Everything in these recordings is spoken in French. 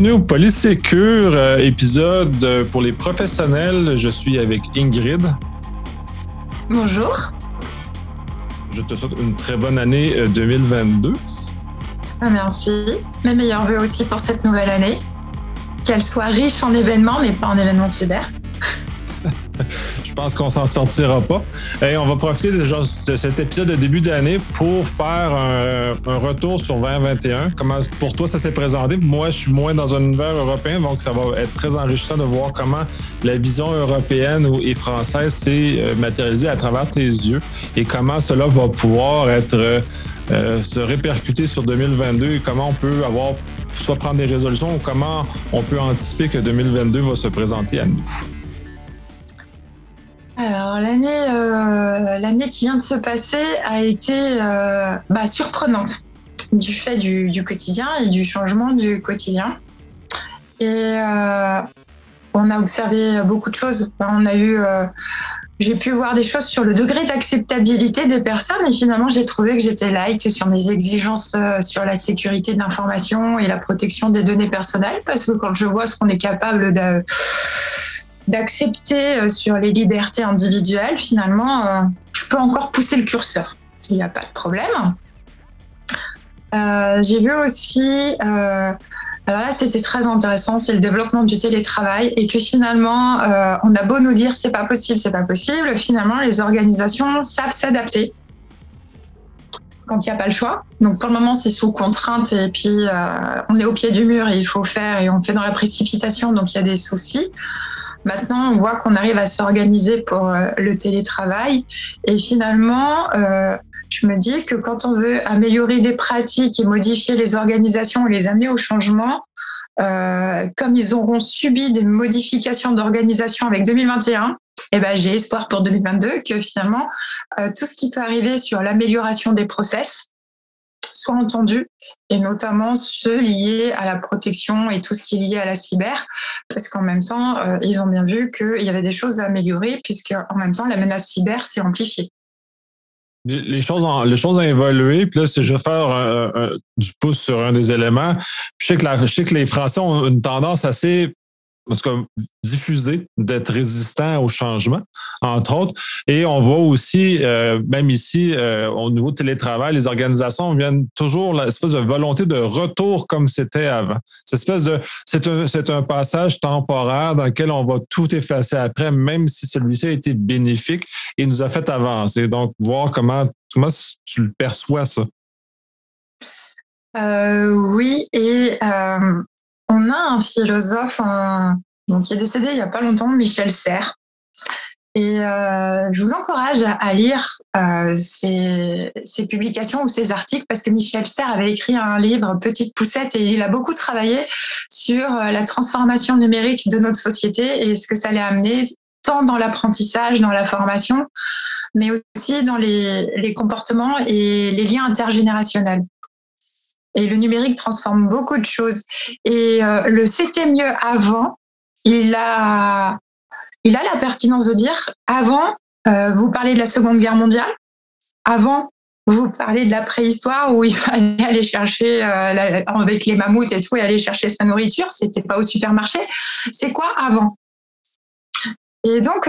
bienvenue au Polysécure, euh, épisode euh, pour les professionnels. Je suis avec Ingrid. Bonjour. Je te souhaite une très bonne année 2022. Euh, ah, merci. Mes meilleurs voeux aussi pour cette nouvelle année. Qu'elle soit riche en événements, mais pas en événements cyber. je pense qu'on s'en sortira pas. Et on va profiter de, cet épisode de début d'année pour faire un, retour sur 2021. Comment pour toi ça s'est présenté? Moi, je suis moins dans un univers européen, donc ça va être très enrichissant de voir comment la vision européenne et française s'est euh, matérialisée à travers tes yeux et comment cela va pouvoir être euh, se répercuter sur 2022 et comment on peut avoir soit prendre des résolutions ou comment on peut anticiper que 2022 va se présenter à nous. Alors l'année euh, l'année qui vient de se passer a été euh, bah, surprenante du fait du, quotidien et du changement du quotidien. Et euh, on a observé beaucoup de choses. On a eu, j'ai pu voir des choses sur le degré d'acceptabilité des personnes et finalement j'ai trouvé que j'étais light sur mes exigences sur la sécurité de l'information et la protection des données personnelles parce que quand je vois ce qu'on est capable de d'accepter euh, sur les libertés individuelles, finalement, euh, je peux encore pousser le curseur. Il n'y a pas de problème. Euh, j'ai vu aussi, alors là c'était très intéressant, c'est le développement du télétravail et que finalement, on a beau nous dire c'est pas possible, c'est pas possible, finalement les organisations savent s'adapter quand il n'y a pas le choix. Donc pour le moment, c'est sous contrainte et puis on est au pied du mur et il faut faire et on fait dans la précipitation, donc il y a des soucis. Maintenant, on voit qu'on arrive à s'organiser pour euh, le télétravail. Et finalement, euh, je me dis que quand on veut améliorer des pratiques et modifier les organisations et les amener au changement, euh, comme ils auront subi des modifications d'organisation avec 2021, eh ben, j'ai espoir pour 2022 que finalement, tout ce qui peut arriver sur l'amélioration des process, soit entendus, et notamment ceux liés à la protection et tout ce qui est lié à la cyber, parce qu'en même temps, euh, ils ont bien vu qu'il y avait des choses à améliorer, puisque en même temps, la menace cyber s'est amplifiée. Les choses, ont, les choses ont évolué. Puis là, si je vais faire du pouce sur un des éléments, je sais, que je sais que les Français ont une tendance assez en tout cas, diffuser, d'être résistant au changement, entre autres. Et on voit aussi, euh, même ici, euh, au niveau télétravail, les organisations viennent toujours l'espèce de volonté de retour comme c'était avant. Cette espèce de, c'est un, c'est un passage temporaire dans lequel on va tout effacer après, même si celui-ci a été bénéfique et nous a fait avancer. Donc, voir comment, comment tu le perçois, ça. Euh, oui, et on a un philosophe qui est décédé il n'y a pas longtemps, Michel Serres. Et euh, je vous encourage à, lire euh, ses, publications ou ses articles parce que Michel Serres avait écrit un livre Petite poussette et il a beaucoup travaillé sur euh, la transformation numérique de notre société et ce que ça allait amener tant dans l'apprentissage, dans la formation, mais aussi dans les comportements et les liens intergénérationnels. Et le numérique transforme beaucoup de choses. Et euh, le c'était mieux avant, il a, il a la pertinence de dire avant, euh, vous parlez de la Seconde Guerre mondiale, avant, vous parlez de la préhistoire où il fallait aller chercher euh, avec les mammouths et tout et aller chercher sa nourriture, c'était pas au supermarché. C'est quoi avant? Et donc,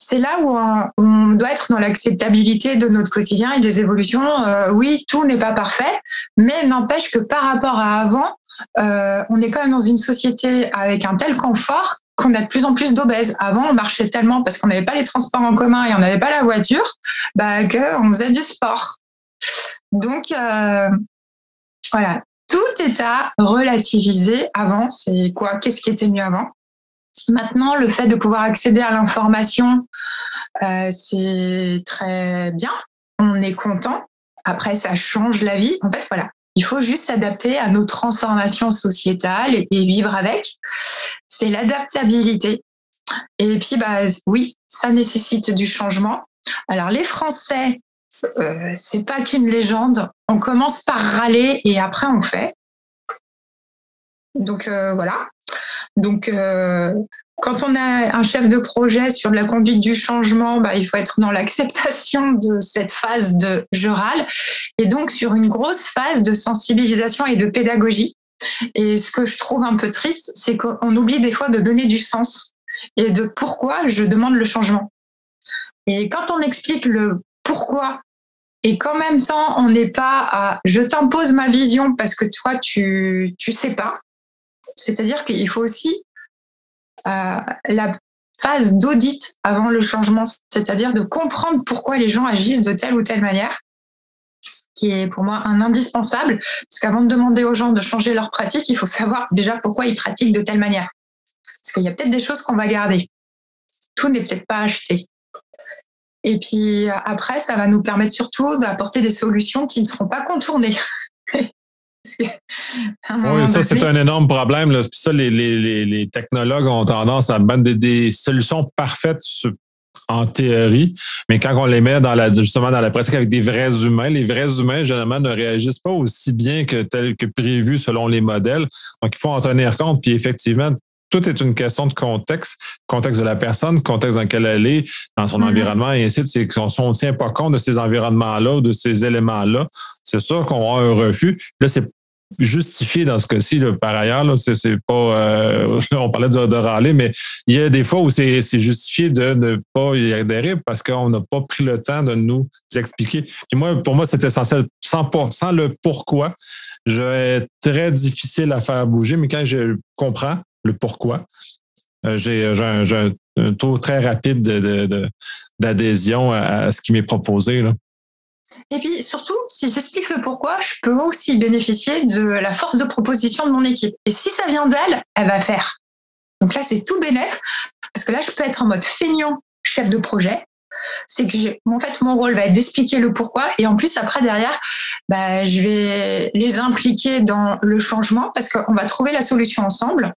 c'est là où on, doit être dans l'acceptabilité de notre quotidien et des évolutions. Euh, oui, tout n'est pas parfait, mais n'empêche que par rapport à avant, euh, on est quand même dans une société avec un tel confort qu'on a de plus en plus d'obèses. Avant, on marchait tellement parce qu'on n'avait pas les transports en commun et on n'avait pas la voiture, bah, qu'on faisait du sport. Donc, euh, voilà, tout est à relativiser avant. C'est quoi? Qu'est-ce qui était mieux avant? Maintenant, le fait de pouvoir accéder à l'information, euh, c'est très bien. On est content. Après, ça change la vie. En fait, voilà. Il faut juste s'adapter à nos transformations sociétales et, vivre avec. C'est l'adaptabilité. Et puis, bah, oui, ça nécessite du changement. Alors, les Français, euh, c'est pas qu'une légende. On commence par râler et après on fait. Donc euh, voilà. Donc euh, quand on a un chef de projet sur la conduite du changement, bah, il faut être dans l'acceptation de cette phase de je râle et donc sur une grosse phase de sensibilisation et de pédagogie. Et ce que je trouve un peu triste, c'est qu'on oublie des fois de donner du sens et de pourquoi je demande le changement. Et quand on explique le pourquoi et qu'en même temps on n'est pas à je t'impose ma vision parce que toi tu tu sais pas, c'est-à-dire qu'il faut aussi euh, la phase d'audit avant le changement, c'est-à-dire de comprendre pourquoi les gens agissent de telle ou telle manière, qui est pour moi un indispensable, parce qu'avant de demander aux gens de changer leur pratique, il faut savoir déjà pourquoi ils pratiquent de telle manière. Parce qu'il y a peut-être des choses qu'on va garder. Tout n'est peut-être pas acheté. Et puis après, ça va nous permettre surtout d'apporter des solutions qui ne seront pas contournées. oui, ça, c'est un énorme problème. Là. Ça, les, les, les, technologues ont tendance à mettre des, solutions parfaites en théorie, mais quand on les met dans la, justement dans la pratique avec des vrais humains, les vrais humains, généralement, ne réagissent pas aussi bien que tel que prévu selon les modèles. Donc, il faut en tenir compte. Puis effectivement, tout est une question de contexte, contexte de la personne, contexte dans lequel elle est, dans son mm-hmm. environnement, et ainsi de suite. Si on ne tient pas compte de ces environnements-là ou de ces éléments-là, c'est sûr qu'on aura un refus. Là, c'est justifié dans ce cas-ci. Par ailleurs, là, c'est, pas. Euh, on parlait de, de, râler, mais il y a des fois où c'est, justifié de ne pas y adhérer parce qu'on n'a pas pris le temps de nous expliquer. Puis moi, pour moi, c'est essentiel. Sans, sans le pourquoi, je vais très difficile à faire bouger, mais quand je comprends le pourquoi, euh, j'ai, un, taux très rapide d'adhésion à, ce qui m'est proposé. Là. Et puis surtout, si j'explique le pourquoi, je peux aussi bénéficier de la force de proposition de mon équipe. Et si ça vient d'elle, elle va faire. Donc là, c'est tout bénéf, parce que là, je peux être en mode feignant chef de projet. C'est que en fait, mon rôle va être d'expliquer le pourquoi. Et en plus, après, derrière, bah, je vais les impliquer dans le changement parce qu'on va trouver la solution ensemble.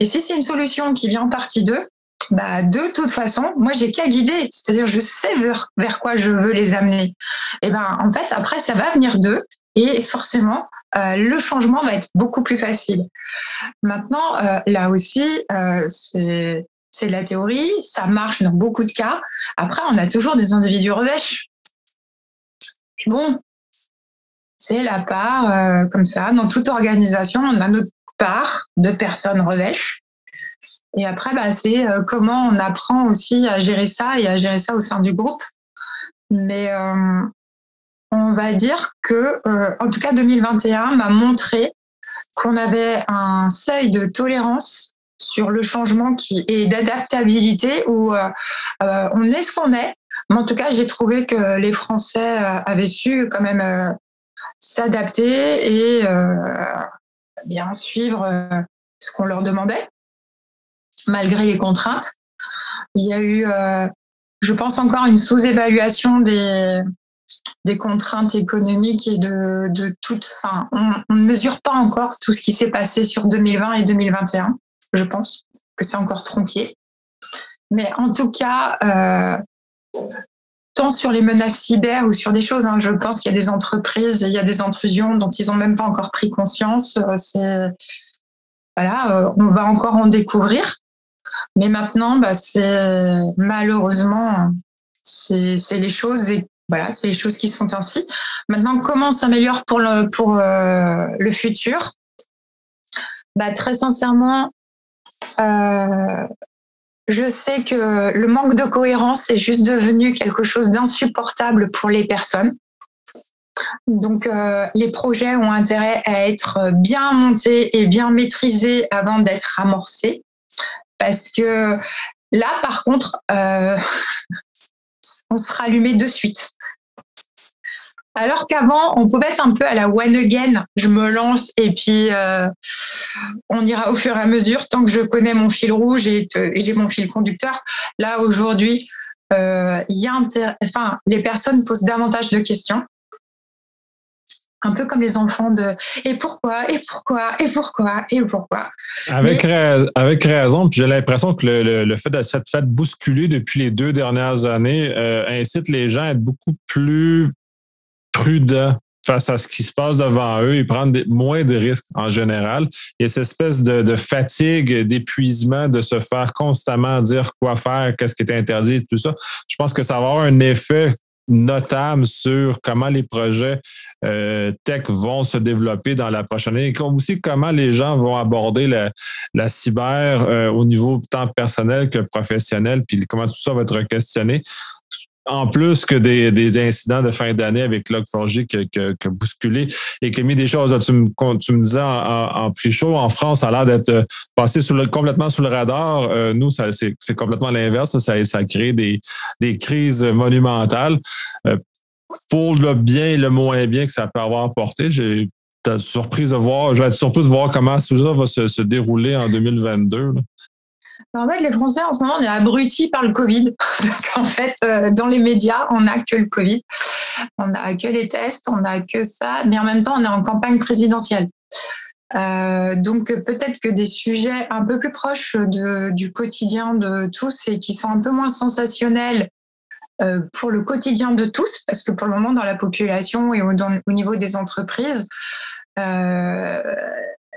Et si c'est une solution qui vient en partie d'eux, bah, de toute façon, moi, j'ai qu'à guider. C'est-à-dire, je sais vers, quoi je veux les amener. Et ben, en fait, après, ça va venir d'eux. Et forcément, euh, le changement va être beaucoup plus facile. Maintenant, euh, là aussi, euh, c'est c'est la théorie, ça marche dans beaucoup de cas. Après, on a toujours des individus revêches. Bon, c'est la part comme ça. Dans toute organisation, on a notre part de personnes revêches. Et après, bah, c'est euh, comment on apprend aussi à gérer ça et à gérer ça au sein du groupe. Mais euh, on va dire que, euh, en tout cas, 2021 m'a montré qu'on avait un seuil de tolérance sur le changement qui et d'adaptabilité où on est ce qu'on est. Mais en tout cas, j'ai trouvé que les Français avaient su quand même s'adapter et bien suivre ce qu'on leur demandait malgré les contraintes. Il y a eu, euh, je pense encore, une sous-évaluation des, des contraintes économiques et de, de toute. Enfin, on, ne mesure pas encore tout ce qui s'est passé sur 2020 et 2021. Je pense que c'est encore tronqué. Mais en tout cas, euh, tant sur les menaces cyber ou sur des choses, hein, je pense qu'il y a des entreprises, il y a des intrusions dont ils n'ont même pas encore pris conscience. Euh, c'est voilà, on va encore en découvrir. Mais maintenant, bah, c'est malheureusement, c'est les choses et voilà, c'est les choses qui sont ainsi. Maintenant, comment s'améliore pour le pour euh, le futur? Bah, très sincèrement, euh, je sais que le manque de cohérence est juste devenu quelque chose d'insupportable pour les personnes. Donc, euh, les projets ont intérêt à être bien montés et bien maîtrisés avant d'être amorcés parce que là, par contre, euh, on se allumer de suite. Alors qu'avant, on pouvait être un peu à la one again. Je me lance et puis euh, on ira au fur et à mesure tant que je connais mon fil rouge et, j'ai mon fil conducteur. Là, aujourd'hui, euh, il y a enfin, les personnes posent davantage de questions un peu comme les enfants de et pourquoi, et pourquoi, et pourquoi, et pourquoi? Avec, avec raison, puis j'ai l'impression que le, le, fait de cette fête bousculée depuis les deux dernières années euh, incite les gens à être beaucoup plus prudents face à ce qui se passe devant eux et prendre moins de risques en général. Il y a cette espèce de, de fatigue, d'épuisement, de se faire constamment dire quoi faire, qu'est-ce qui est interdit, tout ça. Je pense que ça va avoir un effet notable sur comment les projets euh, tech vont se développer dans la prochaine année et aussi comment les gens vont aborder la, cyber euh, au niveau tant personnel que professionnel, puis comment tout ça va être questionné en plus que des, des incidents de fin d'année avec Log4j qui, a bousculé et qui a mis des choses. Tu me, tu me disais en, en, pre-show, en France, ça a l'air d'être euh, passé sous le, complètement sous le radar. Euh, nous, c'est complètement l'inverse. Ça, ça a créé des, des crises monumentales. Euh, pour le bien et le moins bien que ça peut avoir apporté, j'ai surprise de voir, je vais être surpris de voir comment tout ça va se, se dérouler en 2022. En fait, les Français, en ce moment, on est abrutis par le Covid. en fait, euh, dans les médias, on n'a que le Covid. On n'a que les tests, on n'a que ça. Mais en même temps, on est en campagne présidentielle. Euh, donc peut-être que des sujets un peu plus proches du quotidien de tous et qui sont un peu moins sensationnels euh, pour le quotidien de tous, parce que pour le moment dans la population et au, au niveau des entreprises,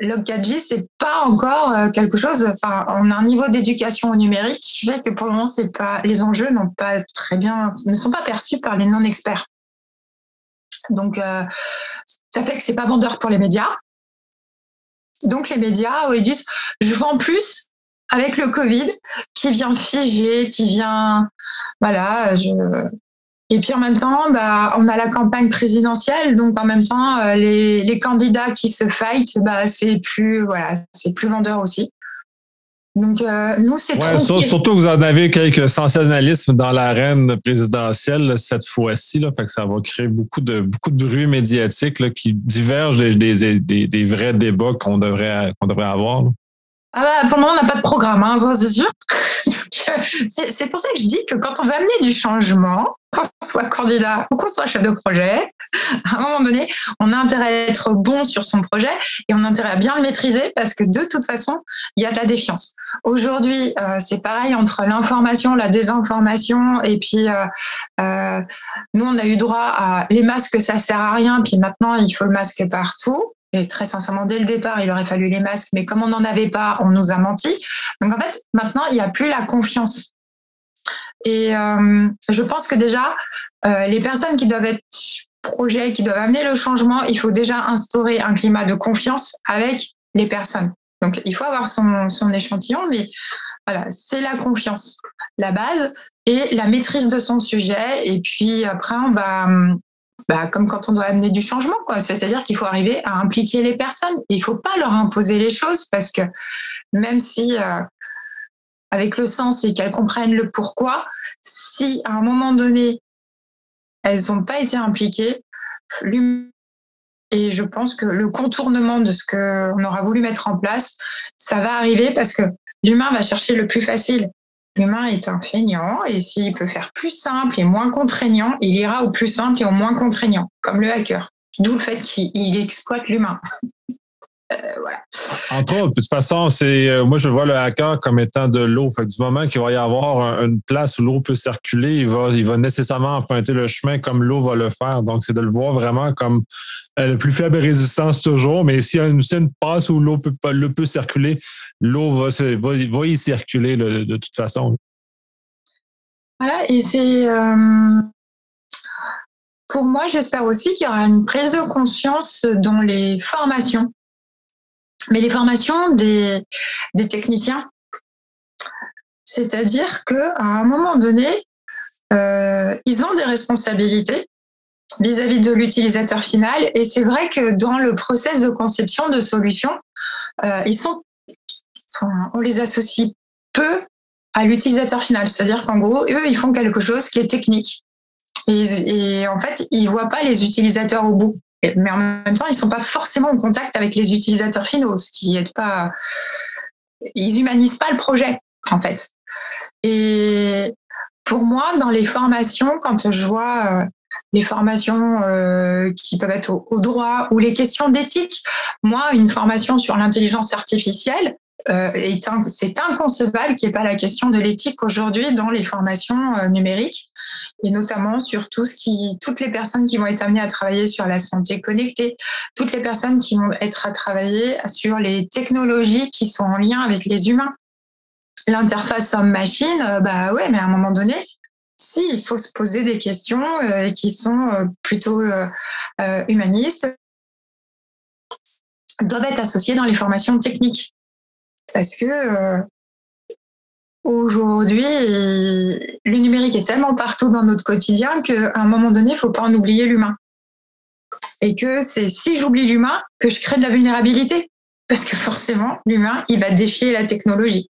4G, c'est pas encore euh, quelque chose. Enfin, on a un niveau d'éducation au numérique qui fait que pour le moment, c'est pas les enjeux n'ont pas très bien, ne sont pas perçus par les non-experts. Donc, euh, ça fait que c'est pas vendeur pour les médias. Donc, les médias, ils disent, je vends plus avec le Covid qui vient figer, qui vient, voilà, je, et puis en même temps, bah, on a la campagne présidentielle, donc en même temps, euh, les, les, candidats qui se fight, bah, c'est plus voilà, c'est plus vendeur aussi. Donc euh, nous, c'est ouais, surtout que vous en avez quelques sensationnalismes dans l'arène présidentielle cette fois-ci, là, fait que ça va créer beaucoup de beaucoup de bruit médiatique là, qui diverge des, des, des, des, vrais débats qu'on devrait qu'on devrait avoir. Ah bah, pour le moment, on n'a pas de programme, hein, c'est sûr. c'est pour ça que je dis que quand on veut amener du changement, qu'on soit candidat ou qu'on soit chef de projet, à un moment donné, on a intérêt à être bon sur son projet et on a intérêt à bien le maîtriser parce que de toute façon, il y a de la défiance. Aujourd'hui, euh, c'est pareil entre l'information, la désinformation et puis euh, euh, nous, on a eu droit à les masques, ça sert à rien, puis maintenant, il faut le masque partout. Et très sincèrement, dès le départ, il aurait fallu les masques, mais comme on n'en avait pas, on nous a menti. Donc en fait, maintenant, il n'y a plus la confiance. Et euh, je pense que déjà, euh, les personnes qui doivent être projets, qui doivent amener le changement, il faut déjà instaurer un climat de confiance avec les personnes. Donc il faut avoir son, son échantillon, mais voilà, c'est la confiance, la base et la maîtrise de son sujet. Et puis après, on va, bah, comme quand on doit amener du changement. C'est-à-dire qu'il faut arriver à impliquer les personnes. il ne faut pas leur imposer les choses parce que même si euh, avec le sens et qu'elles comprennent le pourquoi, si à un moment donné elles n'ont pas été impliquées, et je pense que le contournement de ce qu'on aura voulu mettre en place, ça va arriver parce que l'humain va chercher le plus facile. L'humain est un feignant et s'il peut faire plus simple et moins contraignant, il ira au plus simple et au moins contraignant, comme le hacker. D'où le fait qu'il exploite l'humain. Euh, Entre autres, de toute façon, c'est euh, moi je vois le hacker comme étant de l'eau. Fait du moment qu'il va y avoir une place où l'eau peut circuler, il va, il va nécessairement emprunter le chemin comme l'eau va le faire. Donc, c'est de le voir vraiment comme euh, le plus faible résistance toujours. Mais s'il y a une, une passe où l'eau peut, le peut circuler, l'eau va, va, y circuler de toute façon. Voilà, et c'est pour moi, j'espère aussi qu'il y aura une prise de conscience dans les formations mais les formations des, techniciens. C'est-à-dire qu'à un moment donné, euh, ils ont des responsabilités vis-à-vis de l'utilisateur final. Et c'est vrai que dans le process de conception de solutions, euh, ils sont, on les associe peu à l'utilisateur final. C'est-à-dire qu'en gros, eux, ils font quelque chose qui est technique. Et, et en fait, ils voient pas les utilisateurs au bout mais en même temps, ils ne sont pas forcément en contact avec les utilisateurs finaux, ce qui est pas. Ils humanisent pas le projet, en fait. Et pour moi, dans les formations, quand je vois euh, les formations euh, qui peuvent être au, droit ou les questions d'éthique, moi, une formation sur l'intelligence artificielle, c'est inconcevable qu'il n'y ait pas la question de l'éthique aujourd'hui dans les formations euh, numériques et notamment sur tout ce toutes les personnes qui vont être amenées à travailler sur la santé connectée, toutes les personnes qui vont être à travailler sur les technologies qui sont en lien avec les humains. L'interface homme-machine, euh, bah ouais, mais à un moment donné, si, il faut se poser des questions qui sont plutôt humanistes, doivent être associées dans les formations techniques. Parce que aujourd'hui, le numérique est tellement partout dans notre quotidien qu'à un moment donné, il ne faut pas en oublier l'humain. Et que c'est si j'oublie l'humain que je crée de la vulnérabilité. Parce que forcément, l'humain, il va défier la technologie.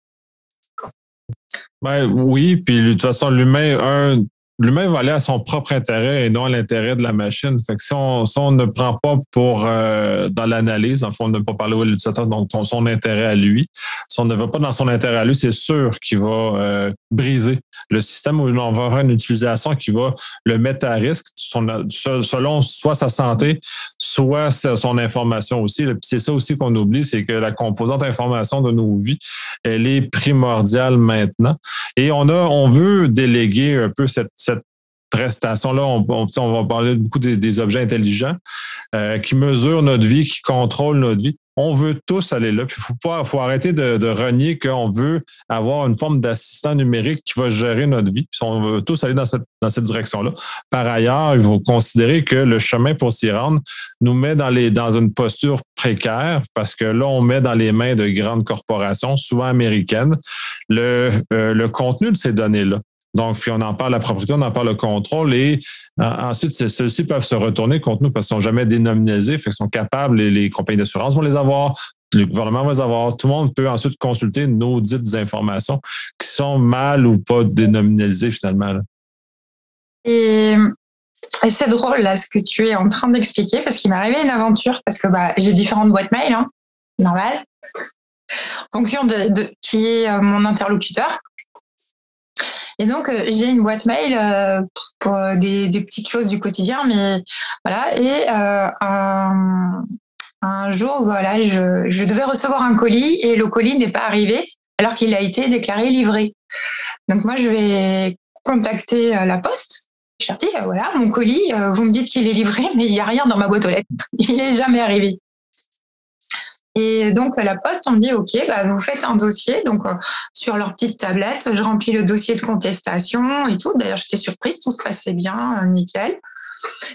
Ben, oui, puis de toute façon, l'humain, un, l'humain va aller à son propre intérêt et non à l'intérêt de la machine. Fait que si on, ne prend pas pour euh, dans l'analyse, en fond, on ne pas parler au l'utilisateur, donc son intérêt à lui. Si on ne va pas dans son intérêt à lui, c'est sûr qu'il va euh, briser le système où on va avoir une utilisation qui va le mettre à risque selon soit sa santé, soit son information aussi. C'est ça aussi qu'on oublie, c'est que la composante information de nos vies, elle est primordiale maintenant. Et on a, on veut déléguer un peu cette prestation-là, on, on, va parler beaucoup des, objets intelligents euh, qui mesurent notre vie, qui contrôlent notre vie. On veut tous aller là. Puis faut pas, faut arrêter de, renier qu'on veut avoir une forme d'assistant numérique qui va gérer notre vie. Puis on veut tous aller dans cette, dans cette direction-là. Par ailleurs, il faut considérer que le chemin pour s'y rendre nous met dans les, dans une posture précaire parce que là, on met dans les mains de grandes corporations, souvent américaines, le, euh, le contenu de ces données-là. Donc, puis on en parle la propriété, on en parle le contrôle et euh, ensuite, ceux-ci peuvent se retourner contre nous parce qu'ils sont jamais dénominalisés, fait qu'ils sont capables, les, les compagnies d'assurance vont les avoir, le gouvernement va les avoir, tout le monde peut ensuite consulter nos dites informations qui sont mal ou pas dénominalisées finalement. Et, c'est drôle là ce que tu es en train d'expliquer parce qu'il m'est arrivé une aventure parce que bah, j'ai différentes boîtes mail, hein, normal, en fonction de, qui est euh, mon interlocuteur. Et donc, euh, j'ai une boîte mail euh, pour des, petites choses du quotidien, mais voilà. Et euh, un, jour, voilà, je, devais recevoir un colis et le colis n'est pas arrivé alors qu'il a été déclaré livré. Donc, moi, je vais contacter la poste. Je leur dis, voilà, mon colis, vous me dites qu'il est livré, mais il n'y a rien dans ma boîte aux lettres. Il n'est jamais arrivé. Et donc, la poste, on me dit, OK, bah, vous faites un dossier. Donc, euh, sur leur petite tablette, je remplis le dossier de contestation et tout. D'ailleurs, j'étais surprise, tout se passait bien, euh, nickel.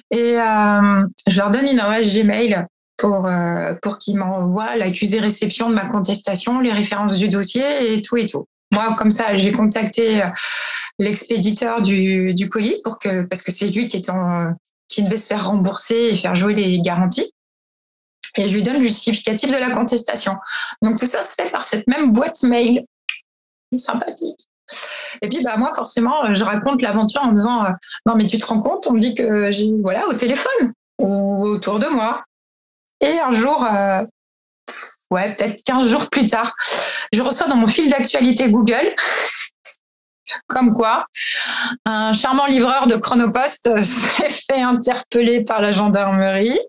Et euh, je leur donne une adresse Gmail pour, pour qu'ils m'envoient l'accusé réception de ma contestation, les références du dossier et tout et tout. Moi, comme ça, j'ai contacté l'expéditeur du, du, colis pour que, parce que c'est lui qui, était qui devait se faire rembourser et faire jouer les garanties et je lui donne le justificatif de la contestation. Donc tout ça se fait par cette même boîte mail. Sympathique. Et puis bah moi forcément je raconte l'aventure en disant euh, non mais tu te rends compte on me dit que j'ai voilà au téléphone ou autour de moi. Et un jour euh, ouais peut-être 15 jours plus tard je reçois dans mon fil d'actualité Google comme quoi, un charmant livreur de Chronopost s'est fait interpeller par la gendarmerie.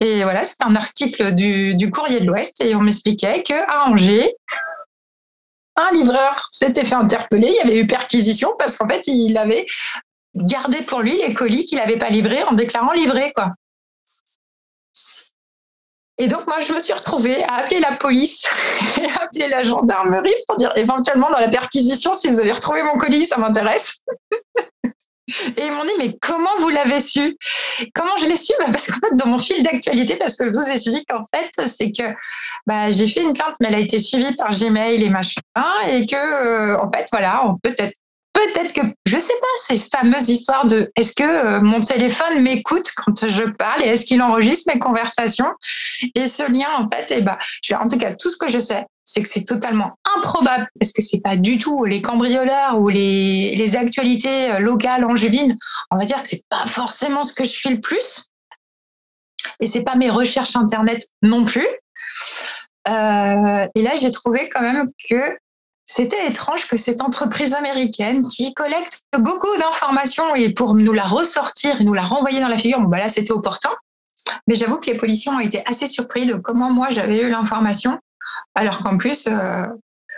Et voilà, c'est un article du, Courrier de l'Ouest et on m'expliquait qu'à Angers, un livreur s'était fait interpeller. Il y avait eu perquisition parce qu'en fait, il avait gardé pour lui les colis qu'il n'avait pas livrés en déclarant livrés, quoi. Et donc, moi, je me suis retrouvée à appeler la police et à appeler la gendarmerie pour dire éventuellement dans la perquisition, si vous avez retrouvé mon colis, ça m'intéresse. Et ils m'ont dit, mais comment vous l'avez su? Comment je l'ai su? Bah Parce qu'en fait, dans mon fil d'actualité, parce que je vous explique, en fait, c'est que bah, j'ai fait une plainte, mais elle a été suivie par Gmail et machin, et que, euh, en fait, voilà, on peut-être peut-être que, je sais pas, ces fameuses histoires de est-ce que euh, mon téléphone m'écoute quand je parle et est-ce qu'il enregistre mes conversations? Et ce lien, en fait, eh ben, en tout cas, tout ce que je sais, c'est que c'est totalement improbable parce que c'est pas du tout les cambrioleurs ou les, les actualités euh, locales angevines? On va dire que c'est pas forcément ce que je suis le plus. Et c'est pas mes recherches internet non plus. Euh, et là, j'ai trouvé quand même que c'était étrange que cette entreprise américaine qui collecte beaucoup d'informations et pour nous la ressortir et nous la renvoyer dans la figure, bon, bah là c'était opportun. Mais j'avoue que les policiers ont été assez surpris de comment moi j'avais eu l'information, alors qu'en plus, euh,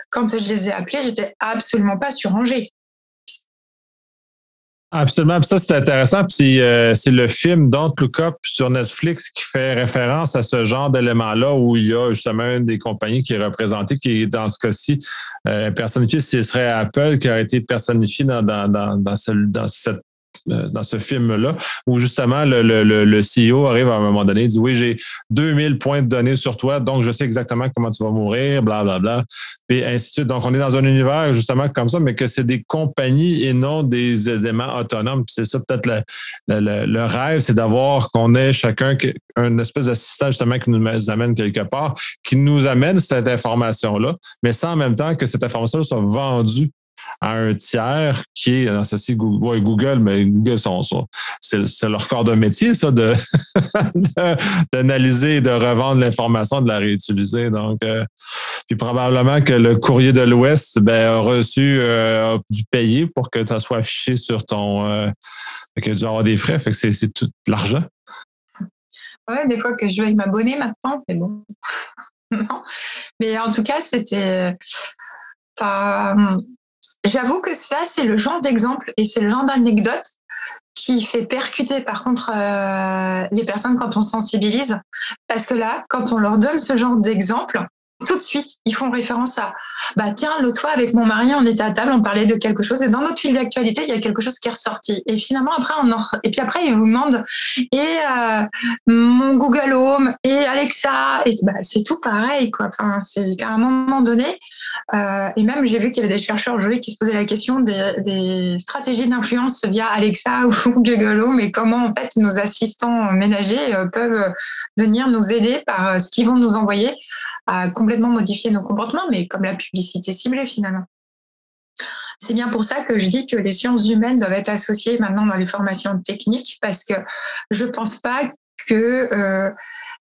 quand je les ai appelés, j'étais absolument pas sur. Absolument. ça, c'est intéressant. Puis euh, c'est le film Don't Look Up sur Netflix qui fait référence à ce genre d'élément-là où il y a justement une des compagnies qui est représentée, qui est dans ce cas-ci euh, personnifiée, ce serait Apple qui a été personnifié dans, dans, dans, dans, dans cette dans ce film-là, où justement le, le, le, CEO arrive à un moment donné, et dit oui, j'ai 2000 points de données sur toi, donc je sais exactement comment tu vas mourir, blablabla, bla, bla, et ainsi de suite. Donc, on est dans un univers justement comme ça, mais que c'est des compagnies et non des éléments autonomes. c'est ça peut-être le, le, le, rêve, c'est d'avoir qu'on ait chacun un espèce d'assistant justement qui nous amène quelque part, qui nous amène cette information-là, mais sans en même temps que cette information soit vendue à un tiers qui est dans ceci Google, mais Google sont, c'est leur corps de métier ça de d'analyser de revendre l'information de la réutiliser. Donc euh, puis probablement que le courrier de l'Ouest ben, a reçu euh, dû payer pour que ça soit affiché sur ton euh, que tu avoir des frais. Fait que c'est tout l'argent. Ouais des fois que je vais m'abonner maintenant mais bon. Non. Mais en tout cas c'était J'avoue que ça, c'est le genre d'exemple et c'est le genre d'anecdote qui fait percuter par contre euh, les personnes quand on sensibilise. Parce que là, quand on leur donne ce genre d'exemple, tout de suite, ils font référence à bah tiens, l'autre fois avec mon mari, on était à table, on parlait de quelque chose et dans notre fil d'actualité, il y a quelque chose qui est ressorti. Et finalement après on et puis après ils vous demandent et euh, mon Google Home et Alexa et bah, c'est tout pareil quoi. Enfin, c'est qu'à un moment donné, euh, et même, j'ai vu qu'il y avait des chercheurs aujourd'hui qui se posaient la question des, stratégies d'influence via Alexa ou Google Home et comment en fait nos assistants ménagers euh, peuvent venir nous aider par ce qu'ils vont nous envoyer à complètement modifier nos comportements, mais comme la publicité ciblée finalement. C'est bien pour ça que je dis que les sciences humaines doivent être associées maintenant dans les formations techniques parce que je ne pense pas que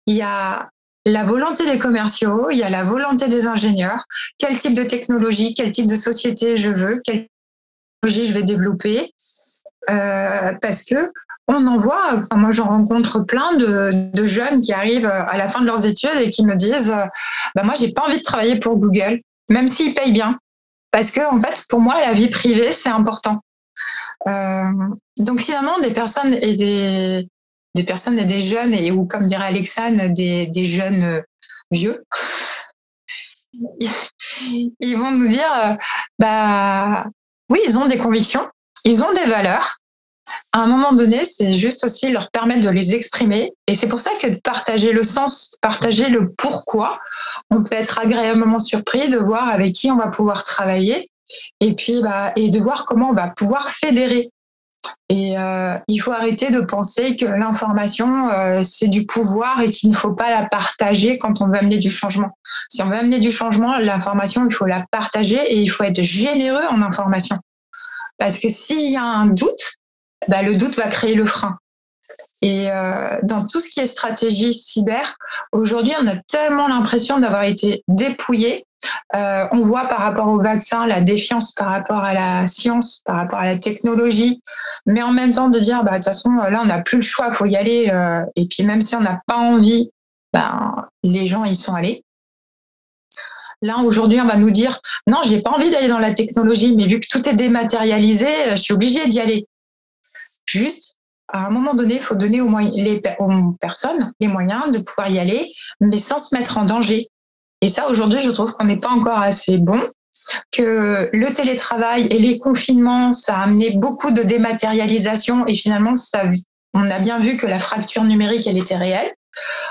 il y a la volonté des commerciaux, il y a la volonté des ingénieurs, quel type de technologie, quel type de société je veux, quelle technologie je vais développer, euh, parce que on en voit, moi j'en rencontre plein de, jeunes qui arrivent à la fin de leurs études et qui me disent, bah moi j'ai pas envie de travailler pour Google, même s'ils payent bien, parce que en fait pour moi la vie privée c'est important. Euh, donc finalement des personnes et des personnes et des jeunes, et ou comme dirait Alexandre, des, des jeunes euh, vieux. Ils vont nous dire, euh, bah oui, ils ont des convictions, ils ont des valeurs. À un moment donné, c'est juste aussi leur permettre de les exprimer. Et c'est pour ça que de partager le sens, partager le pourquoi, on peut être agréablement surpris de voir avec qui on va pouvoir travailler et puis bah, et de voir comment on va pouvoir fédérer et euh, il faut arrêter de penser que l'information, euh, c'est du pouvoir et qu'il ne faut pas la partager quand on veut amener du changement. Si on veut amener du changement, l'information, il faut la partager et il faut être généreux en information. Parce que s'il y a un doute, bah, le doute va créer le frein. Et euh, dans tout ce qui est stratégie cyber, aujourd'hui, on a tellement l'impression d'avoir été dépouillé. Euh, on voit par rapport au vaccin la défiance par rapport à la science, par rapport à la technologie, mais en même temps de dire, bah, de toute façon, là, on n'a plus le choix, faut y aller. Euh, et puis même si on n'a pas envie, ben, les gens y sont allés. Là, aujourd'hui, on va nous dire, non, j'ai pas envie d'aller dans la technologie, mais vu que tout est dématérialisé, je suis obligée d'y aller. Juste, à un moment donné, il faut donner aux, personnes les moyens de pouvoir y aller, mais sans se mettre en danger. Et ça, aujourd'hui, je trouve qu'on n'est pas encore assez bon, que le télétravail et les confinements, ça a amené beaucoup de dématérialisation et finalement, ça, on a bien vu que la fracture numérique, elle était réelle.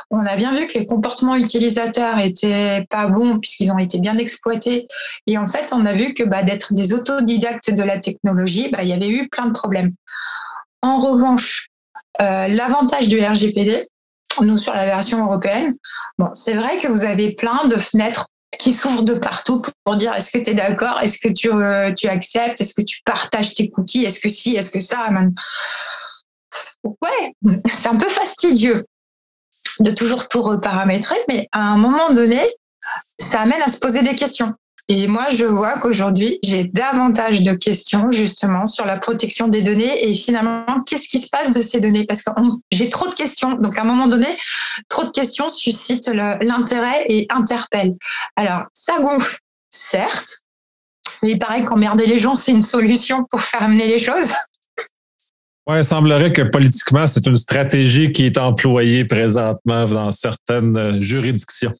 On a bien vu que les comportements utilisateurs étaient pas bons puisqu'ils ont été bien exploités. Et en fait, on a vu que bah, d'être des autodidactes de la technologie, bah, il y avait eu plein de problèmes. En revanche, euh, l'avantage du RGPD, nous sur la version européenne, c'est vrai que vous avez plein de fenêtres qui s'ouvrent de partout pour dire est-ce que tu es d'accord, est-ce que tu, euh, tu acceptes, est-ce que tu partages tes cookies, est-ce que si, est-ce que ça? Ouais, c'est un peu fastidieux de toujours tout reparamétrer, mais à un moment donné, ça amène à se poser des questions. Et moi, je vois qu'aujourd'hui, j'ai davantage de questions justement sur la protection des données et finalement, qu'est-ce qui se passe de ces données? Parce que j'ai trop de questions. Donc, à un moment donné, trop de questions suscitent l'intérêt et interpellent. Alors, ça gonfle, certes. Mais il paraît qu'emmerder les gens, c'est une solution pour faire amener les choses. Ouais, il semblerait que politiquement, c'est une stratégie qui est employée présentement dans certaines euh, juridictions.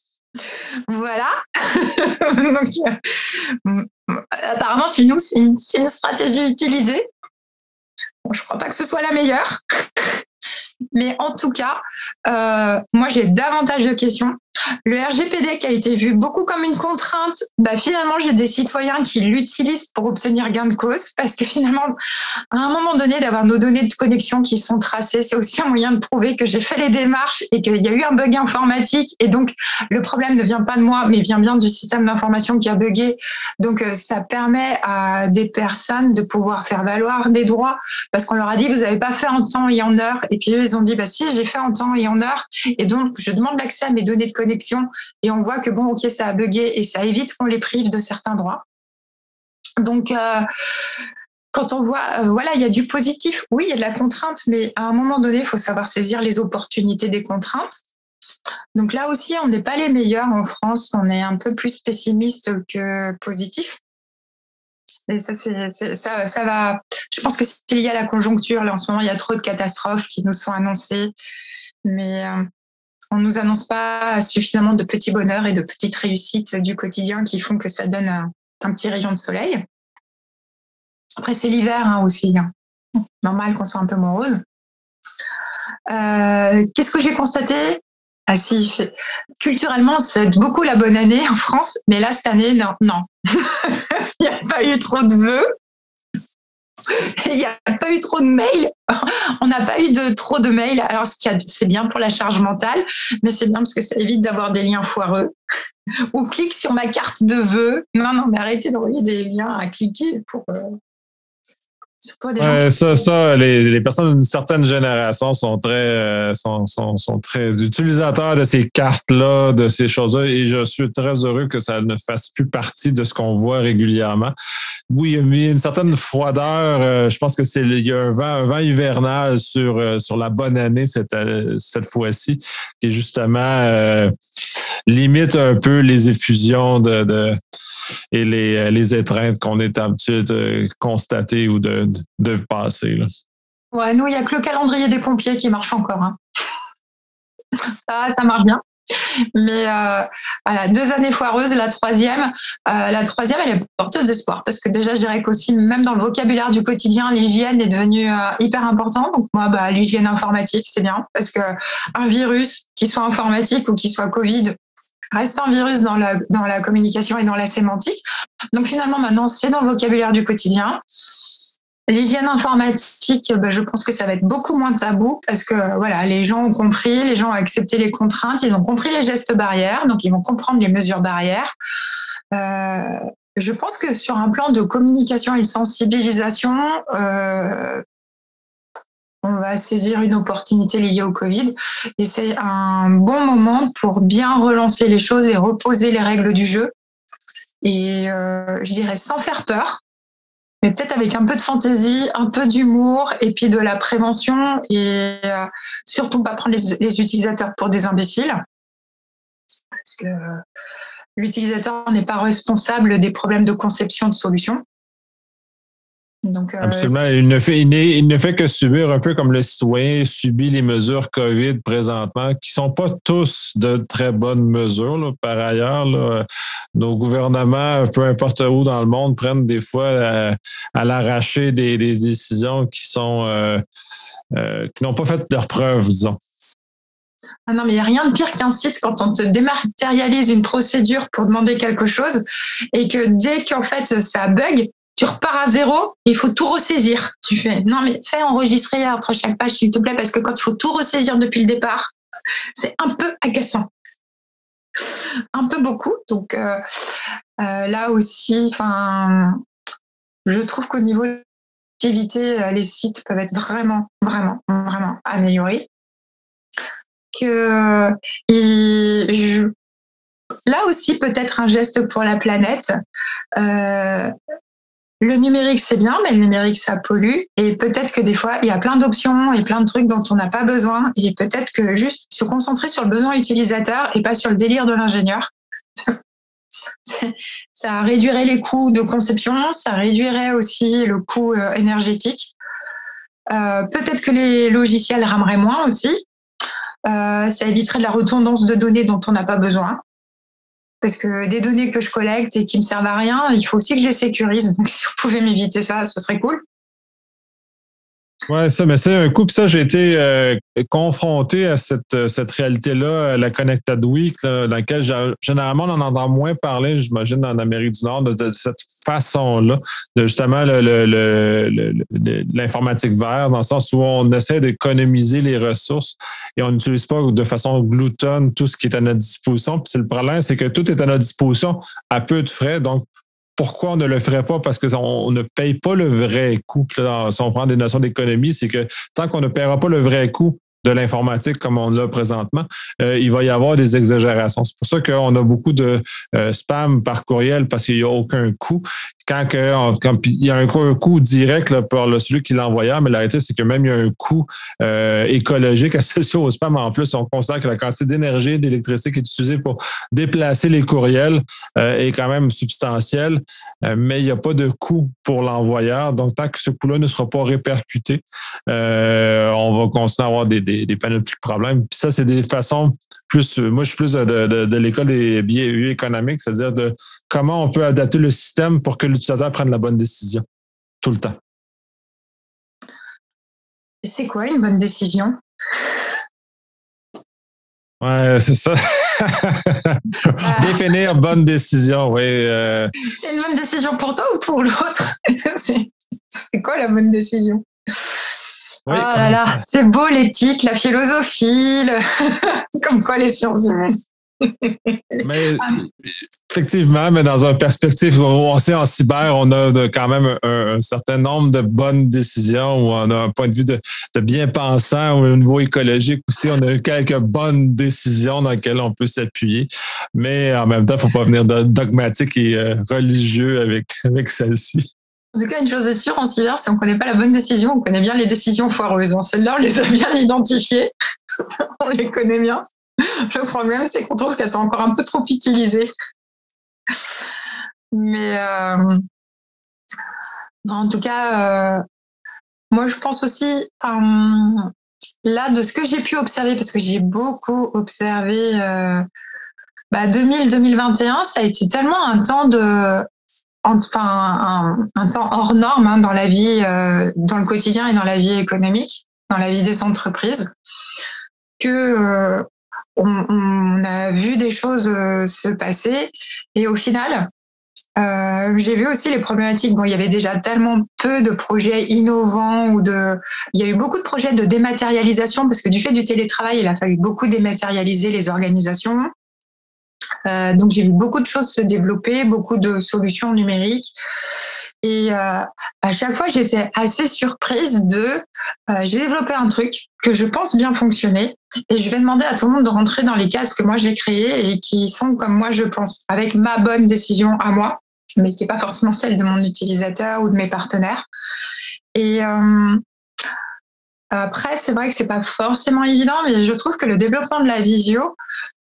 Voilà. Euh, apparemment, chez nous, c'est une, stratégie utilisée. Je ne crois pas que ce soit la meilleure. Mais en tout cas, euh, moi, j'ai davantage de questions. Le RGPD qui a été vu beaucoup comme une contrainte, bah, finalement, j'ai des citoyens qui l'utilisent pour obtenir gain de cause parce que finalement, à un moment donné, d'avoir nos données de connexion qui sont tracées, c'est aussi un moyen de prouver que j'ai fait les démarches et qu'il y a eu un bug informatique. Et donc, le problème ne vient pas de moi, mais vient bien du système d'information qui a bugué. Donc, euh, ça permet à des personnes de pouvoir faire valoir des droits parce qu'on leur a dit, vous n'avez pas fait en temps et en heure. Et puis, eux, ils ont dit, bah si, j'ai fait en temps et en heure. Et donc, je demande l'accès à mes données de et on voit que bon, ok, ça a bugué et ça évite qu'on les prive de certains droits. Donc, euh, quand on voit, euh, voilà, il y a du positif, oui, il y a de la contrainte, mais à un moment donné, il faut savoir saisir les opportunités des contraintes. Donc là aussi, on n'est pas les meilleurs en France, on est un peu plus pessimiste que positif. Et ça, ça, ça va. Je pense que c'est lié à la conjoncture. Là, en ce moment, il y a trop de catastrophes qui nous sont annoncées. Mais euh, on nous annonce pas suffisamment de petits bonheurs et de petites réussites du quotidien qui font que ça donne un, petit rayon de soleil. Après, c'est l'hiver hein, aussi. Hein. Normal qu'on soit un peu morose. Euh, qu'est-ce que j'ai constaté? Ah si, culturellement, c'est beaucoup la bonne année en France, mais là, cette année, non. non. Il n'y a pas eu trop de vœux. Il n'y a pas eu trop de mails. On n'a pas eu de, trop de mails. Alors, c'est bien pour la charge mentale, mais c'est bien parce que ça évite d'avoir des liens foireux. Ou clique sur ma carte de vœux. Non, non, mais arrêtez d'envoyer des liens à cliquer pour, euh, ça, ça les, les, personnes d'une certaine génération sont très, euh, sont, sont, sont, très utilisateurs de ces cartes-là, de ces choses-là, et je suis très heureux que ça ne fasse plus partie de ce qu'on voit régulièrement. Oui, il y a une certaine froideur. Euh, je pense que c'est il y a un vent, un vent hivernal sur, euh, sur la bonne année cette, cette fois-ci, qui justement limite un peu les effusions de, de et les, les étreintes qu'on est habitué de constater ou de, de passer. Là. Ouais, nous, il n'y a que le calendrier des pompiers qui marche encore. Hein. Ça, ça marche bien. Mais euh, voilà, deux années foireuses. La troisième, euh, la troisième, elle est porteuse d'espoir parce que déjà, je dirais qu'aussi, même dans le vocabulaire du quotidien, l'hygiène est devenue euh, hyper important. Donc moi, bah, l'hygiène informatique, c'est bien parce que un virus, qui soit informatique ou qui soit Covid, reste un virus dans la, dans la communication et dans la sémantique. Donc finalement, maintenant, c'est dans le vocabulaire du quotidien. L'hygiène informatique, ben, je pense que ça va être beaucoup moins tabou parce que voilà, les gens ont compris, les gens ont accepté les contraintes, ils ont compris les gestes barrières, donc ils vont comprendre les mesures barrières. Euh, je pense que sur un plan de communication et sensibilisation, euh, on va saisir une opportunité liée au Covid et c'est un bon moment pour bien relancer les choses et reposer les règles du jeu. Et euh, je dirais sans faire peur, mais peut-être avec un peu de fantaisie, un peu d'humour et puis de la prévention et euh, surtout pas prendre les, utilisateurs pour des imbéciles parce que l'utilisateur n'est pas responsable des problèmes de conception de solutions. Donc, euh, Absolument. Il ne, fait, il, ne fait que subir un peu comme le citoyen subit les mesures COVID présentement, qui sont pas tous de très bonnes mesures. Par ailleurs, nos gouvernements, peu importe où dans le monde, prennent des fois euh, à, l'arracher des, décisions qui sont euh, qui n'ont pas fait leurs preuves, disons. Ah non, mais il n'y a rien de pire qu'un site quand on te dématérialise une procédure pour demander quelque chose et que dès qu'en fait ça bug, tu repars à zéro il faut tout ressaisir. Tu fais, non, mais fais enregistrer entre chaque page, s'il te plaît, parce que quand il faut tout ressaisir depuis le départ, c'est un peu agaçant. Un peu beaucoup. Donc euh, euh, là aussi, je trouve qu'au niveau de l'activité, euh, les sites peuvent être vraiment, vraiment, vraiment améliorés. Que là aussi peut-être un geste pour la planète le numérique, c'est bien, mais le numérique, ça pollue. Et peut-être que des fois, il y a plein d'options et plein de trucs dont on n'a pas besoin. Et peut-être que juste se concentrer sur le besoin utilisateur et pas sur le délire de l'ingénieur. ça réduirait les coûts de conception, ça réduirait aussi le coût euh, énergétique. Peut-être que les logiciels rameraient moins aussi. ça éviterait de la redondance de données dont on n'a pas besoin. Parce que des données que je collecte et qui me servent à rien, il faut aussi que je les sécurise. Donc si vous pouvez m'éviter ça, ce serait cool. Oui, ça, mais c'est un coup. Puis ça, j'ai été euh, confronté à cette, euh, cette réalité-là, la Connected Week, dans laquelle généralement on en entend moins parler, j'imagine, en Amérique du Nord, de, cette façon-là, de justement l'informatique verte, dans le sens où on essaie d'économiser les ressources et on n'utilise pas de façon gloutonne tout ce qui est à notre disposition. Le problème, c'est que tout est à notre disposition à peu de frais. Donc, pourquoi on ne le ferait pas? Parce qu'on ne paye pas le vrai coût. si on prend des notions d'économie, c'est que tant qu'on ne paiera pas le vrai coût de l'informatique comme on l'a présentement, euh, il va y avoir des exagérations. C'est pour ça qu'on a beaucoup de euh, spam par courriel parce qu'il n'y a aucun coût quand, il y a un, coût direct là, pour celui qui l'envoyait, mais la réalité, c'est que même il y a un coût euh, écologique associé au spam. En plus, on constate que la quantité d'énergie d'électricité qui est utilisée pour déplacer les courriels euh, est quand même substantielle, euh, mais il n'y a pas de coût pour l'envoyeur. Donc, tant que ce coût-là ne sera pas répercuté, on va continuer à avoir des, des, des de problèmes. Puis ça, c'est des façons plus, moi, je suis plus de, de, l'école des biais économiques, c'est-à-dire de comment on peut adapter le système pour que l'utilisateur prenne la bonne décision tout le temps. C'est quoi une bonne décision? Ouais, c'est ça. Définir bonne décision, oui. Euh. C'est une bonne décision pour toi ou pour l'autre? c'est quoi la bonne décision? Oh là là, c'est beau l'éthique, la philosophie, comme quoi les sciences humaines. mais effectivement, mais dans une perspective, on sait en cyber, on a quand même un, certain nombre de bonnes décisions où on a un point de vue de, bien pensant au niveau écologique aussi. On a eu quelques bonnes décisions dans lesquelles on peut s'appuyer, mais en même temps, il ne faut pas venir dogmatique et euh, religieux avec, avec celle-ci. En tout cas, une chose est sûre, en cyber, si on ne connaît pas la bonne décision, on connaît bien les décisions foireuses. Hein. Celles-là, on les a bien identifiées. on les connaît bien. Le problème, c'est qu'on trouve qu'elles sont encore un peu trop utilisées. Mais euh, en tout cas, euh, moi, je pense aussi, euh, là, de ce que j'ai pu observer, parce que j'ai beaucoup observé, 2000-2021, ça a été tellement un temps de enfin un, temps hors norme hein, dans la vie, euh, dans le quotidien et dans la vie économique, dans la vie des entreprises, que euh, on, a vu des choses euh, se passer et au final, j'ai vu aussi les problématiques. Bon, il y avait déjà tellement peu de projets innovants ou de, il y a eu beaucoup de projets de dématérialisation parce que du fait du télétravail, il a fallu beaucoup dématérialiser les organisations. Euh, donc j'ai vu beaucoup de choses se développer, beaucoup de solutions numériques. Et euh, à chaque fois, j'étais assez surprise de euh, j'ai développé un truc que je pense bien fonctionner et je vais demander à tout le monde de rentrer dans les cases que moi j'ai créées et qui sont comme moi je pense, avec ma bonne décision à moi, mais qui n'est pas forcément celle de mon utilisateur ou de mes partenaires. Et après, c'est vrai que c'est pas forcément évident, mais je trouve que le développement de la visio,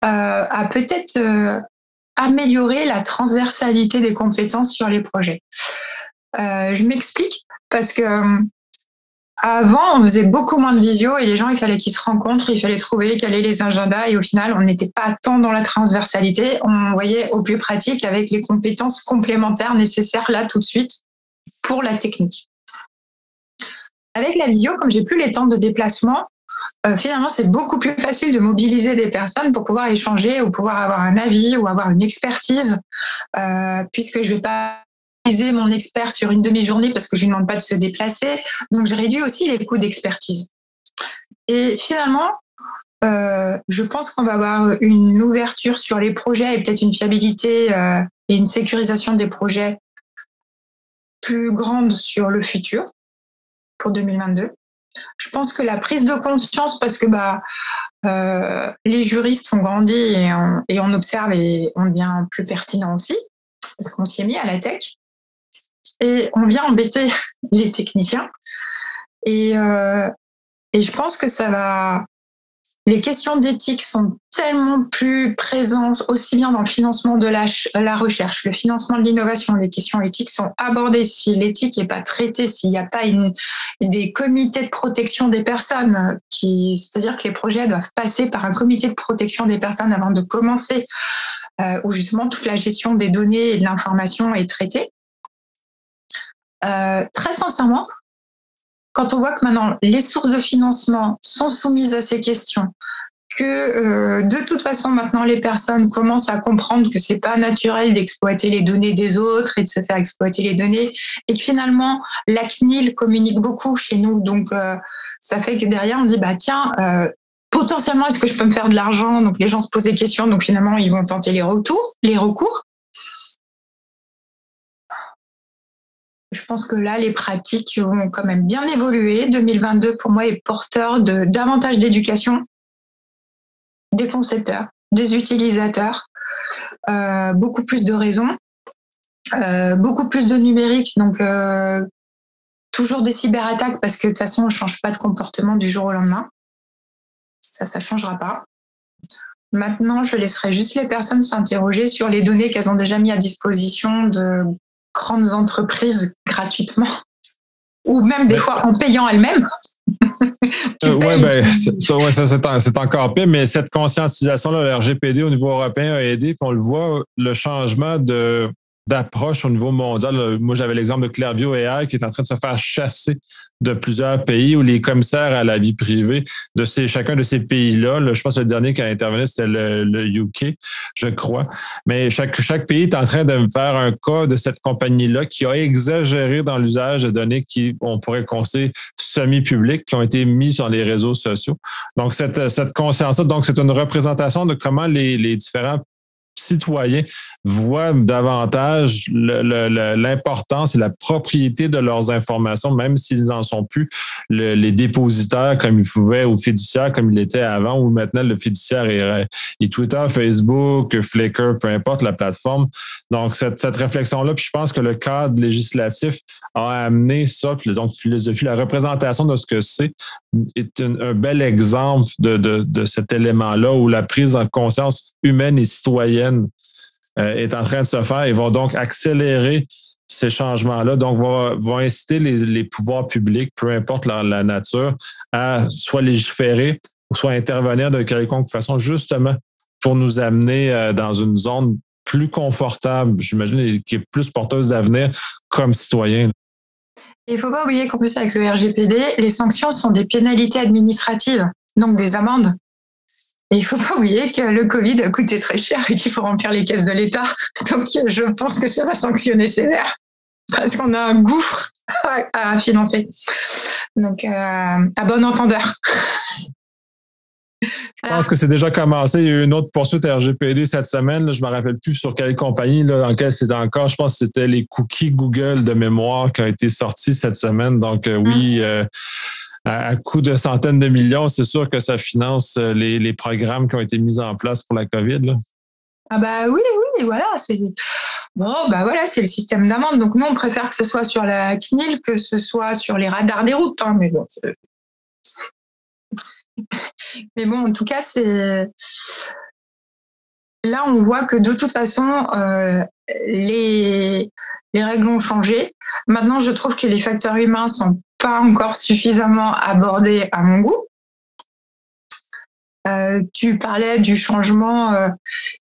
euh, a peut-être euh, amélioré la transversalité des compétences sur les projets. Euh, je m'explique parce que avant, on faisait beaucoup moins de visio et les gens, il fallait qu'ils se rencontrent, il fallait trouver quels étaient les agendas et au final, on n'était pas tant dans la transversalité, on voyait au plus pratique avec les compétences complémentaires nécessaires là tout de suite pour la technique. Avec la visio, comme j'ai plus les temps de déplacement, euh, finalement, c'est beaucoup plus facile de mobiliser des personnes pour pouvoir échanger ou pouvoir avoir un avis ou avoir une expertise, euh, puisque je ne vais pas utiliser mon expert sur une demi-journée parce que je ne lui demande pas de se déplacer. Donc, je réduis aussi les coûts d'expertise. Et finalement, euh, je pense qu'on va avoir une ouverture sur les projets et peut-être une fiabilité et une sécurisation des projets plus grande sur le futur pour 2022. Je pense que la prise de conscience, parce que bah, euh, les juristes ont grandi et on, observe et on devient plus pertinent aussi, parce qu'on s'y est mis à la tech. Et on vient embêter les techniciens. Et, euh, et je pense que ça va les questions d'éthique sont tellement plus présentes aussi bien dans le financement de la, recherche, le financement de l'innovation. Les questions éthiques sont abordées. Si l'éthique n'est pas traitée, s'il n'y a pas des comités de protection des personnes, qui, c'est-à-dire que les projets doivent passer par un comité de protection des personnes avant de commencer, euh, où justement toute la gestion des données et de l'information est traitée. Euh, très sincèrement, quand on voit que maintenant les sources de financement sont soumises à ces questions, que euh, de toute façon maintenant les personnes commencent à comprendre que c'est pas naturel d'exploiter les données des autres et de se faire exploiter les données, et que finalement la CNIL communique beaucoup chez nous, donc euh, ça fait que derrière on dit bah tiens euh, potentiellement est-ce que je peux me faire de l'argent? Donc les gens se posent des questions, donc finalement ils vont tenter les retours, les recours. Je pense que là, les pratiques ont quand même bien évolué. 2022, pour moi, est porteur de davantage d'éducation des concepteurs, des utilisateurs, euh, beaucoup plus de raisons, euh, beaucoup plus de numérique. Donc, euh, toujours des cyberattaques parce que de toute façon, on ne change pas de comportement du jour au lendemain. Ça, ça ne changera pas. Maintenant, je laisserai juste les personnes s'interroger sur les données qu'elles ont déjà mis à disposition de grandes entreprises gratuitement ou même des fois en payant elles-mêmes. Euh, oui, ben, ça, c'est encore pire, mais cette conscientisation-là, le RGPD au niveau européen a aidé, puis on le voit, le changement de, d'approche au niveau mondial. Moi, j'avais l'exemple de Clairview AI qui est en train de se faire chasser de plusieurs pays où les commissaires à la vie privée de ces, chacun de ces pays-là, je pense que le dernier qui a intervenu, c'était le, UK, je crois. Mais chaque, chaque pays est en train de faire un cas de cette compagnie-là qui a exagéré dans l'usage de données qui, on pourrait considérer semi-publiques, qui ont été mises sur les réseaux sociaux. Donc, cette, cette conscience-là, donc, c'est une représentation de comment les, les différents citoyens voient davantage l'importance et la propriété de leurs informations, même s'ils n'en sont plus les dépositaires comme ils pouvaient ou fiduciaires comme il était avant, ou maintenant le fiduciaire est, Twitter, Facebook, Flickr, peu importe la plateforme. Donc, cette, réflexion-là, puis je pense que le cadre législatif a amené ça, puis donc philosophie, la représentation de ce que c'est est un, bel exemple de, de cet élément-là où la prise en conscience humaine et citoyenne euh, est en train de se faire et va donc accélérer ces changements-là. Donc, va, inciter les, pouvoirs publics, peu importe la, nature, à soit légiférer ou soit intervenir de quelconque façon, justement pour nous amener euh, dans une zone plus confortable, j'imagine, qui est plus porteuse d'avenir comme citoyen. Il ne faut pas oublier qu'en plus, avec le RGPD, les sanctions sont des pénalités administratives, donc des amendes. Et il faut pas oublier que le Covid a coûté très cher et qu'il faut remplir les caisses de l'État. Donc, je pense que ça va sanctionner sévère parce qu'on a un gouffre à, financer. Donc, euh, à bon entendeur. Je pense que c'est déjà commencé. Il y a eu une autre poursuite à RGPD cette semaine. Je ne me rappelle plus sur quelle compagnie, là, dans quelle c'était encore. Je pense que c'était les cookies Google de mémoire qui ont été sortis cette semaine. Donc, euh, oui, hum. euh, à, coût de centaines de millions, c'est sûr que ça finance euh, les, programmes qui ont été mis en place pour la COVID. Ah bah oui, oui, voilà, c'est bon, bah voilà, c'est le système d'amende. Donc nous, on préfère que ce soit sur la CNIL que ce soit sur les radars des routes. Hein, mais bon, mais bon, en tout cas, c'est là, on voit que de toute façon, euh, les les règles ont changé. Maintenant, je trouve que les facteurs humains sont pas encore suffisamment abordé à mon goût. Euh, tu parlais du changement euh,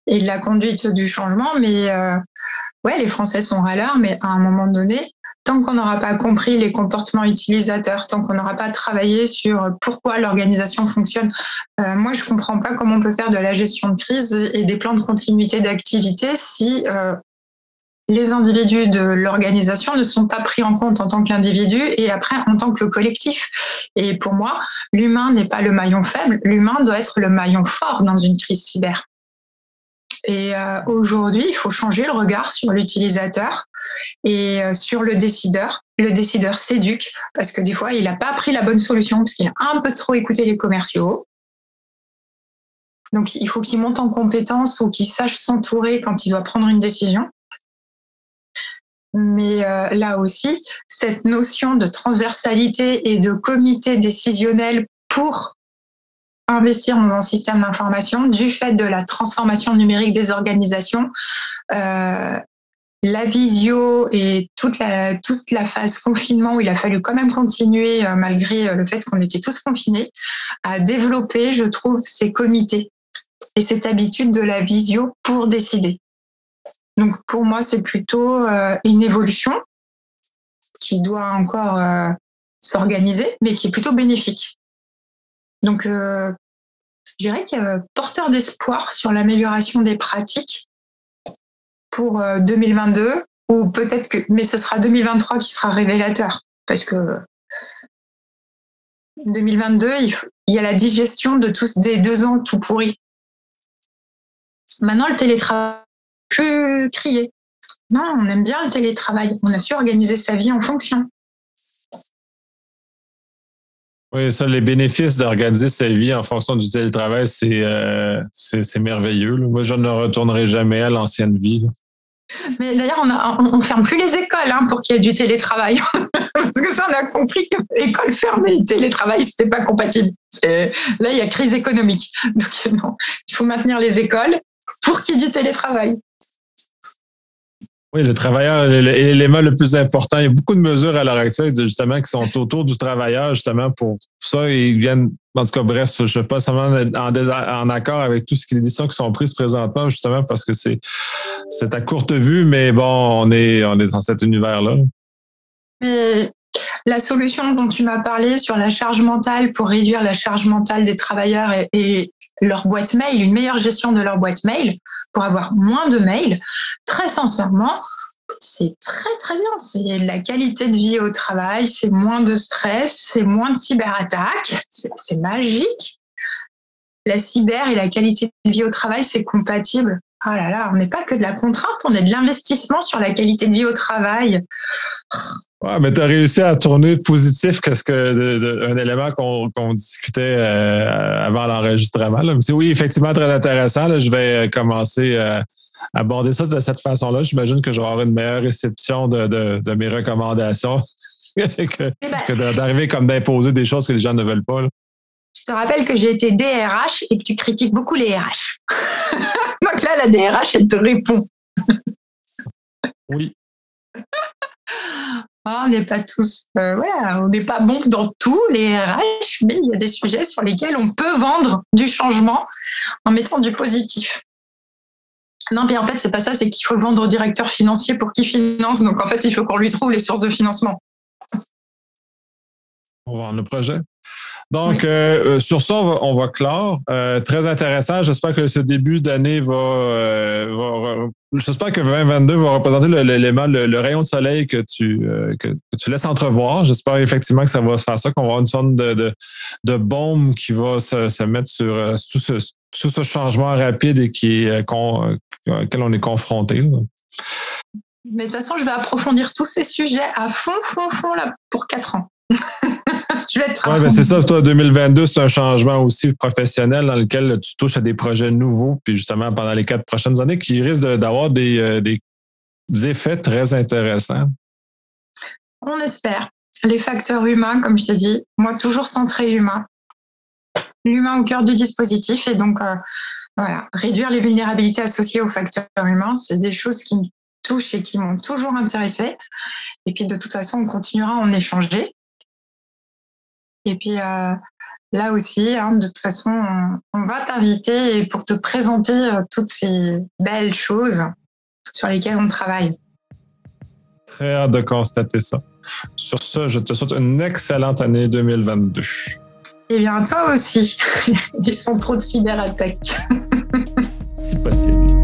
et de la conduite du changement, mais ouais, les Français sont râleurs, mais à un moment donné, tant qu'on n'aura pas compris les comportements utilisateurs, tant qu'on n'aura pas travaillé sur pourquoi l'organisation fonctionne, moi je comprends pas comment on peut faire de la gestion de crise et des plans de continuité d'activité si les individus de l'organisation ne sont pas pris en compte en tant qu'individu et après en tant que collectif. Et pour moi, l'humain n'est pas le maillon faible, l'humain doit être le maillon fort dans une crise cyber. Et euh, aujourd'hui, il faut changer le regard sur l'utilisateur et euh, sur le décideur. Le décideur s'éduque parce que des fois, il n'a pas pris la bonne solution parce qu'il a un peu trop écouté les commerciaux. Donc, il faut qu'il monte en compétence ou qu'il sache s'entourer quand il doit prendre une décision. Mais euh, là aussi, cette notion de transversalité et de comité décisionnel pour investir dans un système d'information du fait de la transformation numérique des organisations. Euh, la visio et toute la, toute la phase confinement où il a fallu quand même continuer, euh, malgré euh, le fait qu'on était tous confinés, à développer, je trouve, ces comités et cette habitude de la visio pour décider. Donc pour moi, c'est plutôt une évolution qui doit encore s'organiser, mais qui est plutôt bénéfique. Donc, je dirais qu'il y a porteur d'espoir sur l'amélioration des pratiques pour 2022 euh, ou peut-être que, mais ce sera 2023 qui sera révélateur parce que 2022, il, y a la digestion de tous des deux ans tout pourris. Maintenant, le télétravail, plus crier. Non, on aime bien le télétravail. On a su organiser sa vie en fonction. Oui, ça, les bénéfices d'organiser sa vie en fonction du télétravail, c'est euh, merveilleux. Moi, je ne retournerai jamais à l'ancienne vie. Mais d'ailleurs, on ne ferme plus les écoles hein, pour qu'il y ait du télétravail. Parce que ça, on a compris que l'école fermée et télétravail, ce n'était pas compatible. Là, il y a crise économique. Donc, non, il faut maintenir les écoles pour qu'il y ait du télétravail. Oui, le travailleur est l'élément le plus important. Il y a beaucoup de mesures à l'heure actuelle, justement, qui sont autour du travailleur, justement, pour ça. Ils viennent, en tout cas, bref, je ne suis pas seulement en, accord avec tout ce qui les décisions qui sont prises présentement, justement, parce que c'est, c'est à courte vue, mais bon, on est, on est dans cet univers-là. Mais la solution dont tu m'as parlé sur la charge mentale pour réduire la charge mentale des travailleurs et leur boîte mail, une meilleure gestion de leur boîte mail, pour avoir moins de mails, très sincèrement, c'est très très bien. C'est la qualité de vie au travail, c'est moins de stress, c'est moins de cyberattaques, c'est magique. La cyber et la qualité de vie au travail, c'est compatible. Ah là là, on n'est pas que de la contrainte, on est de l'investissement sur la qualité de vie au travail. Ouais, mais tu as réussi à tourner positif qu'est-ce que un élément qu'on discutait euh, avant l'enregistrement. Oui, effectivement, très intéressant. je vais commencer à aborder ça de cette façon-là. J'imagine que je vais avoir une meilleure réception de, mes recommandations que, ben d'arriver comme d'imposer des choses que les gens ne veulent pas. Je te rappelle que j'ai été DRH et que tu critiques beaucoup les RH. Donc là, la DRH, elle te répond. oui. Oh, on n'est pas tous, euh, on n'est pas bon dans tous les RH, mais il y a des sujets sur lesquels on peut vendre du changement en mettant du positif. Non, mais en fait, c'est pas ça, c'est qu'il faut le vendre au directeur financier pour qu'il finance. Donc, en fait, il faut qu'on lui trouve les sources de financement. Vendre le projet. Donc, euh, euh, sur ça, on va, clore. Euh, très intéressant. J'espère que ce début d'année va, J'espère que 2022 va représenter l'élément, le, rayon de soleil que tu, que, tu laisses entrevoir. J'espère effectivement que ça va se faire ça, qu'on va avoir une sorte de, de, bombe qui va se, mettre sur tout ce, tout ce changement rapide et qui, auquel on est confronté. Mais de toute façon, je vais approfondir tous ces sujets à fond, fond, fond là, pour quatre ans. je vais être ouais, c'est ça, toi, 2022, c'est un changement aussi professionnel dans lequel tu touches à des projets nouveaux, puis justement pendant les quatre prochaines années, qui risquent d'avoir des, euh, des effets très intéressants. On espère. Les facteurs humains, comme je t'ai dit, moi, toujours centré humain. L'humain au cœur du dispositif. Et donc, euh, voilà, réduire les vulnérabilités associées aux facteurs humains, c'est des choses qui me touchent et qui m'ont toujours intéressé. Et puis, de toute façon, on continuera à en échanger. Et puis euh, là aussi, hein, de toute façon, on, va t'inviter pour te présenter euh, toutes ces belles choses sur lesquelles on travaille. Très hâte de constater ça. Sur ce, je te souhaite une excellente année 2022. Eh bien, toi aussi, et sans trop de cyberattaques. si possible.